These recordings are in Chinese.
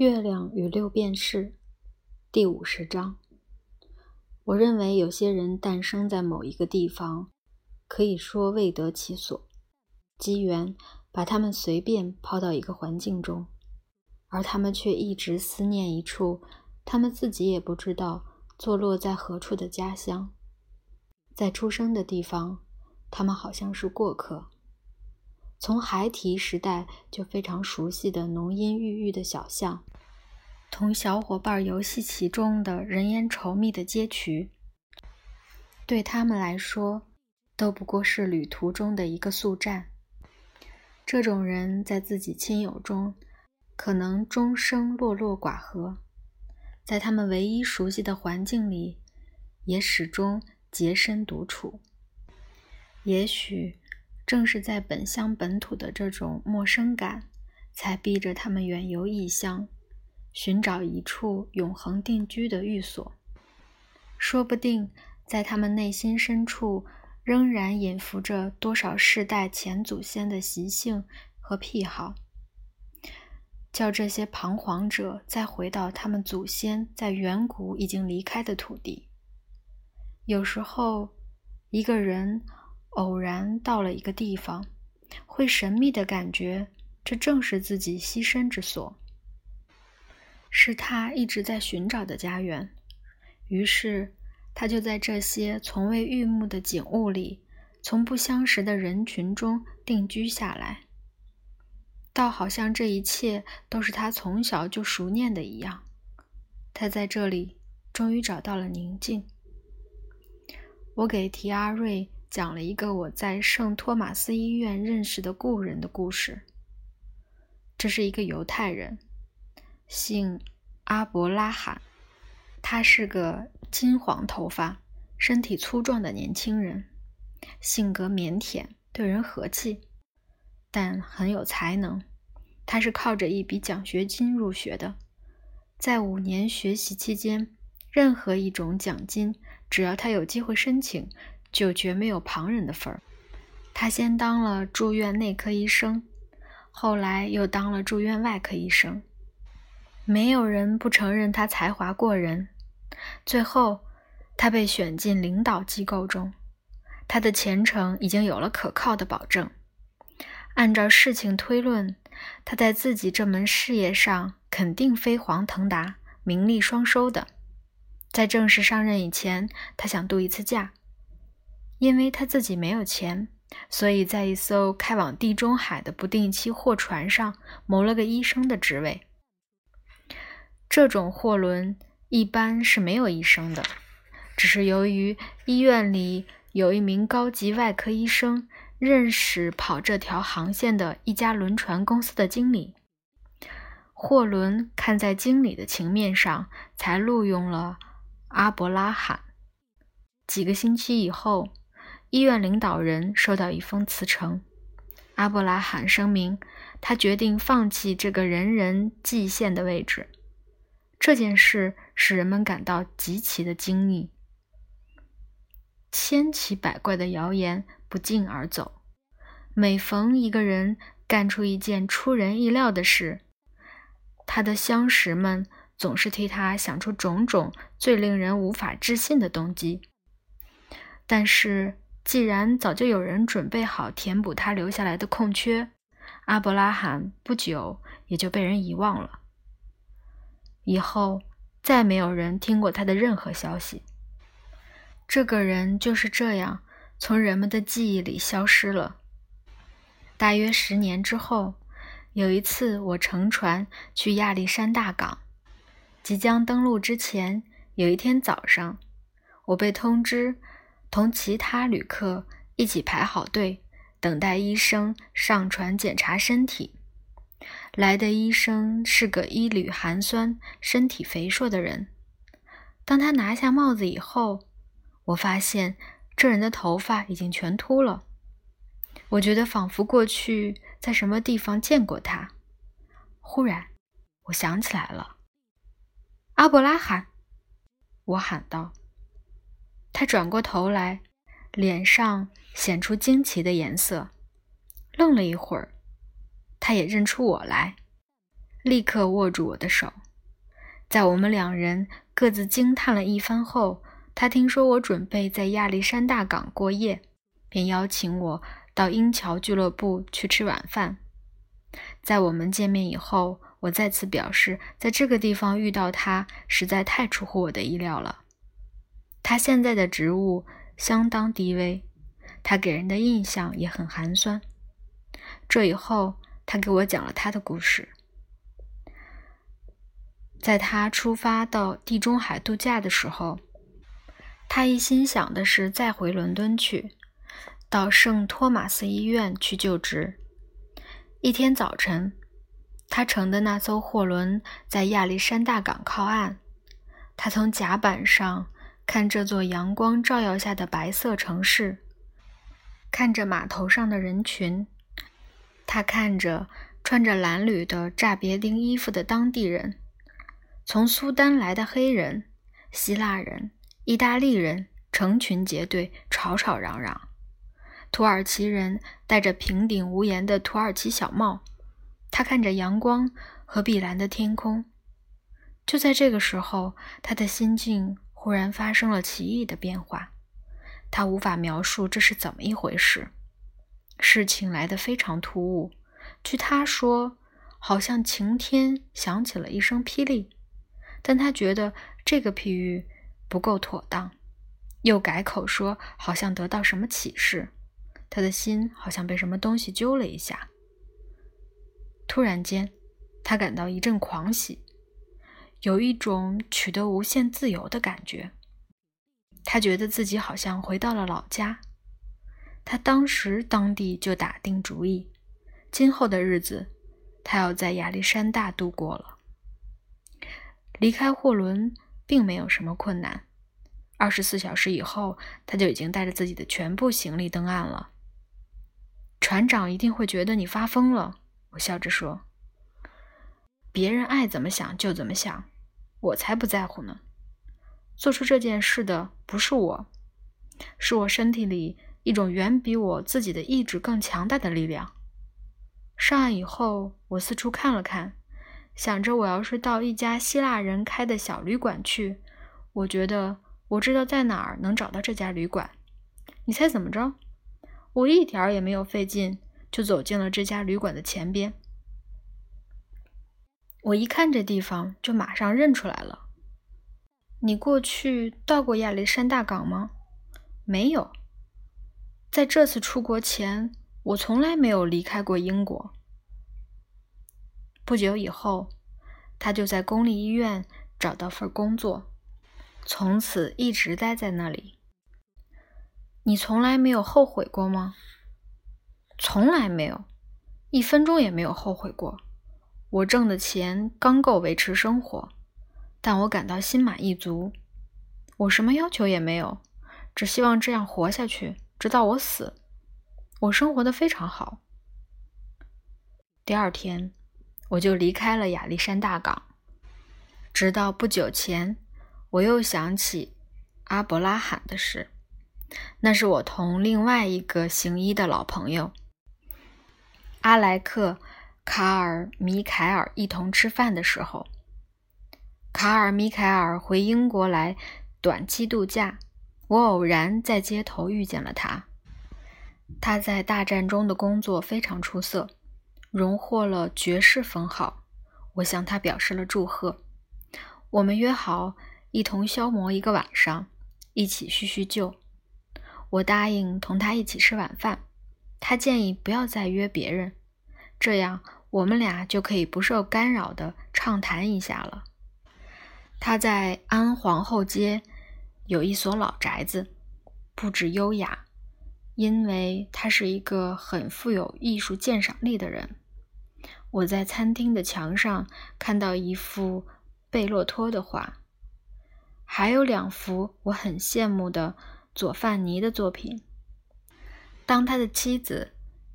月亮与六便士第五十章。我认为有些人诞生在某一个地方，可以说未得其所，机缘把他们随便抛到一个环境中，而他们却一直思念一处他们自己也不知道坐落在何处的家乡。在出生的地方，他们好像是过客。从孩提时代就非常熟悉的浓荫郁郁的小巷，同小伙伴游戏其中的人烟稠密的街区，对他们来说都不过是旅途中的一个宿站。这种人在自己亲友中可能终生落落寡合，在他们唯一熟悉的环境里也始终洁身独处。也许。正是在本乡本土的这种陌生感，才逼着他们远游异乡，寻找一处永恒定居的寓所。说不定，在他们内心深处，仍然隐伏着多少世代前祖先的习性和癖好，叫这些彷徨者再回到他们祖先在远古已经离开的土地。有时候，一个人。偶然到了一个地方，会神秘的感觉，这正是自己栖身之所，是他一直在寻找的家园。于是，他就在这些从未遇目的景物里，从不相识的人群中定居下来，倒好像这一切都是他从小就熟念的一样。他在这里终于找到了宁静。我给提阿瑞。讲了一个我在圣托马斯医院认识的故人的故事。这是一个犹太人，姓阿伯拉罕，他是个金黄头发、身体粗壮的年轻人，性格腼腆，对人和气，但很有才能。他是靠着一笔奖学金入学的，在五年学习期间，任何一种奖金，只要他有机会申请。就绝没有旁人的份儿。他先当了住院内科医生，后来又当了住院外科医生。没有人不承认他才华过人。最后，他被选进领导机构中，他的前程已经有了可靠的保证。按照事情推论，他在自己这门事业上肯定飞黄腾达、名利双收的。在正式上任以前，他想度一次假。因为他自己没有钱，所以在一艘开往地中海的不定期货船上谋了个医生的职位。这种货轮一般是没有医生的，只是由于医院里有一名高级外科医生认识跑这条航线的一家轮船公司的经理，货轮看在经理的情面上，才录用了阿伯拉罕。几个星期以后。医院领导人收到一封辞呈，阿布拉罕声明，他决定放弃这个人人祭献的位置。这件事使人们感到极其的惊异，千奇百怪的谣言不胫而走。每逢一个人干出一件出人意料的事，他的相识们总是替他想出种种最令人无法置信的动机，但是。既然早就有人准备好填补他留下来的空缺，阿伯拉罕不久也就被人遗忘了。以后再没有人听过他的任何消息。这个人就是这样从人们的记忆里消失了。大约十年之后，有一次我乘船去亚历山大港，即将登陆之前，有一天早上，我被通知。同其他旅客一起排好队，等待医生上船检查身体。来的医生是个衣履寒酸、身体肥硕的人。当他拿下帽子以后，我发现这人的头发已经全秃了。我觉得仿佛过去在什么地方见过他。忽然，我想起来了，阿伯拉罕，我喊道。他转过头来，脸上显出惊奇的颜色，愣了一会儿，他也认出我来。立刻握住我的手。在我们两人各自惊叹了一番后，他听说我准备在亚历山大港过夜，便邀请我到鹰桥俱乐部去吃晚饭。在我们见面以后，我再次表示，在这个地方遇到他实在太出乎我的意料了。他现在的职务相当低微，他给人的印象也很寒酸。这以后，他给我讲了他的故事。在他出发到地中海度假的时候，他一心想的是再回伦敦去，到圣托马斯医院去就职。一天早晨，他乘的那艘货轮在亚历山大港靠岸。他从甲板上看这座阳光照耀下的白色城市，看着码头上的人群，他看着穿着蓝缕的炸别丁衣服的当地人。从苏丹来的黑人、希腊人、意大利人成群结队，吵吵嚷嚷。土耳其人戴着平顶无檐的土耳其小帽，他看着阳光和碧蓝的天空。就在这个时候，他的心境忽然发生了奇异的变化。他无法描述这是怎么一回事。事情来得非常突兀。据他说，好像晴天响起了一声霹雳。但他觉得这个譬喻不够妥当，又改口说好像得到什么启示，他的心好像被什么东西揪了一下。突然间，他感到一阵狂喜，有一种取得无限自由的感觉。他觉得自己好像回到了老家。他当时当地就打定主意，今后的日子他要在亚历山大度过了。离开货轮并没有什么困难。二十四小时以后，他就已经带着自己的全部行李登岸了。船长一定会觉得你发疯了，我笑着说。别人爱怎么想就怎么想，我才不在乎呢。做出这件事的不是我，是我身体里一种远比我自己的意志更强大的力量。上岸以后，我四处看了看。想着，我要是到一家希腊人开的小旅馆去，我觉得我知道在哪儿能找到这家旅馆。你猜怎么着？我一点儿也没有费劲，就走进了这家旅馆的前边。我一看这地方，就马上认出来了。你过去到过亚历山大港吗？没有。在这次出国前，我从来没有离开过英国。不久以后，他就在公立医院找到份工作，从此一直待在那里。你从来没有后悔过吗？从来没有，一分钟也没有后悔过。我挣的钱刚够维持生活，但我感到心满意足。我什么要求也没有，只希望这样活下去，直到我死。我生活的非常好。第二天。我就离开了亚历山大港，直到不久前，我又想起阿伯拉罕的事。那是我同另外一个行医的老朋友阿莱克·卡尔·米凯尔一同吃饭的时候。卡尔·米凯尔回英国来短期度假，我偶然在街头遇见了他。他在大战中的工作非常出色。荣获了爵士封号，我向他表示了祝贺。我们约好一同消磨一个晚上，一起叙叙旧。我答应同他一起吃晚饭，他建议不要再约别人，这样我们俩就可以不受干扰地畅谈一下了。他在安皇后街有一所老宅子，布置优雅，因为他是一个很富有艺术鉴赏力的人。我在餐厅的墙上看到一幅贝洛托的画，还有两幅我很羡慕的佐范尼的作品。当他的妻子，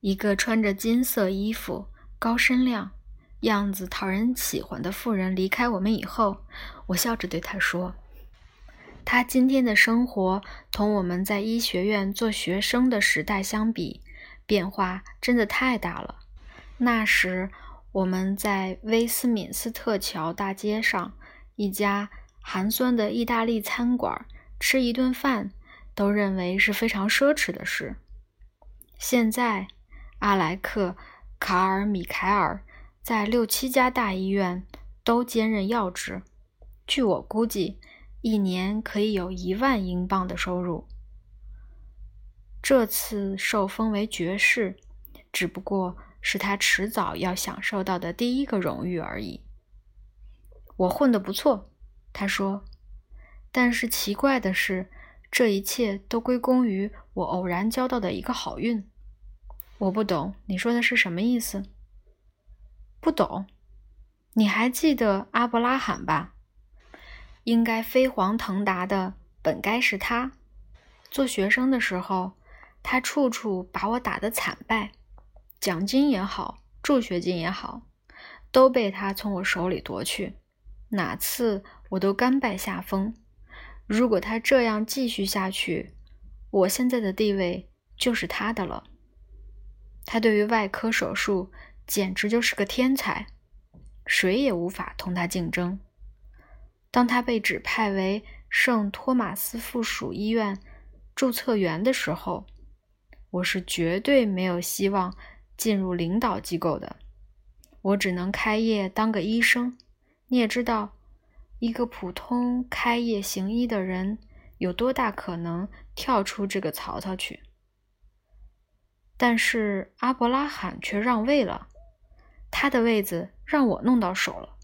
一个穿着金色衣服、高身量、样子讨人喜欢的妇人离开我们以后，我笑着对他说：“他今天的生活同我们在医学院做学生的时代相比，变化真的太大了。”那时，我们在威斯敏斯特桥大街上一家寒酸的意大利餐馆吃一顿饭，都认为是非常奢侈的事。现在，阿莱克·卡尔·米凯尔在六七家大医院都兼任要职，据我估计，一年可以有一万英镑的收入。这次受封为爵士，只不过。是他迟早要享受到的第一个荣誉而已。我混得不错，他说。但是奇怪的是，这一切都归功于我偶然交到的一个好运。我不懂你说的是什么意思？不懂？你还记得阿伯拉罕吧？应该飞黄腾达的本该是他。做学生的时候，他处处把我打得惨败。奖金也好，助学金也好，都被他从我手里夺去，哪次我都甘拜下风。如果他这样继续下去，我现在的地位就是他的了。他对于外科手术简直就是个天才，谁也无法同他竞争。当他被指派为圣托马斯附属医院注册员的时候，我是绝对没有希望。进入领导机构的，我只能开业当个医生。你也知道，一个普通开业行医的人有多大可能跳出这个槽槽去？但是阿伯拉罕却让位了，他的位子让我弄到手了，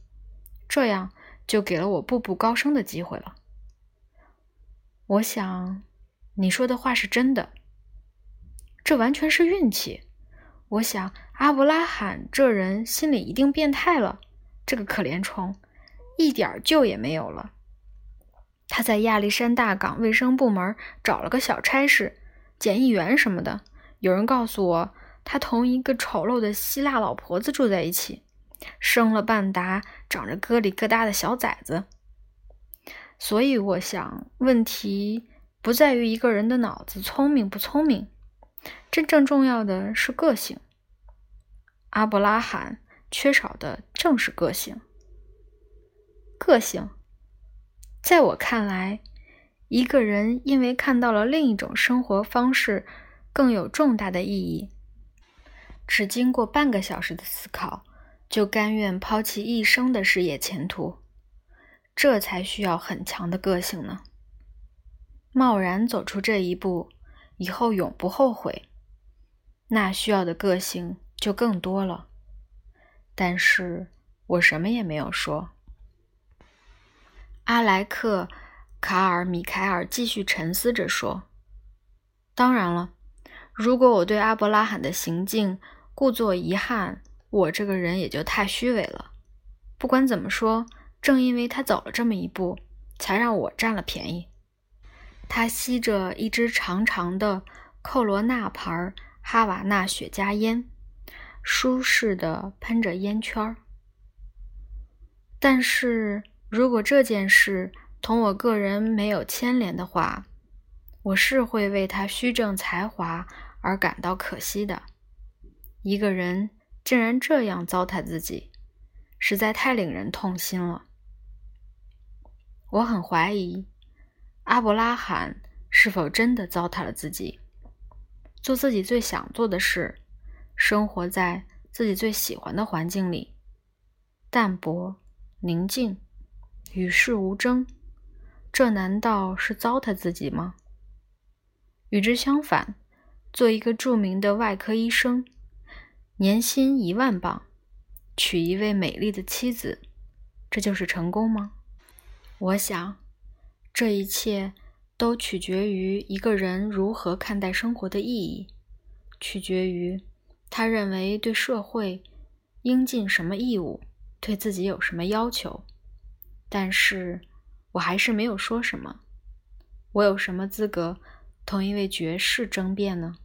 这样就给了我步步高升的机会了。我想，你说的话是真的，这完全是运气。我想，阿伯拉罕这人心里一定变态了。这个可怜虫，一点救也没有了。他在亚历山大港卫生部门找了个小差事，检疫员什么的。有人告诉我，他同一个丑陋的希腊老婆子住在一起，生了半打长着疙里疙瘩的小崽子。所以，我想，问题不在于一个人的脑子聪明不聪明。真正重要的是个性。阿伯拉罕缺少的正是个性。个性，在我看来，一个人因为看到了另一种生活方式更有重大的意义，只经过半个小时的思考，就甘愿抛弃一生的事业前途，这才需要很强的个性呢。贸然走出这一步，以后永不后悔。那需要的个性就更多了，但是我什么也没有说。阿莱克·卡尔·米凯尔继续沉思着说：“当然了，如果我对阿伯拉罕的行径故作遗憾，我这个人也就太虚伪了。不管怎么说，正因为他走了这么一步，才让我占了便宜。”他吸着一支长长的寇罗纳牌。哈瓦那雪茄烟，舒适的喷着烟圈儿。但是如果这件事同我个人没有牵连的话，我是会为他虚正才华而感到可惜的。一个人竟然这样糟蹋自己，实在太令人痛心了。我很怀疑，阿伯拉罕是否真的糟蹋了自己。做自己最想做的事，生活在自己最喜欢的环境里，淡泊、宁静、与世无争，这难道是糟蹋自己吗？与之相反，做一个著名的外科医生，年薪一万镑，娶一位美丽的妻子，这就是成功吗？我想，这一切。都取决于一个人如何看待生活的意义，取决于他认为对社会应尽什么义务，对自己有什么要求。但是我还是没有说什么。我有什么资格同一位爵士争辩呢？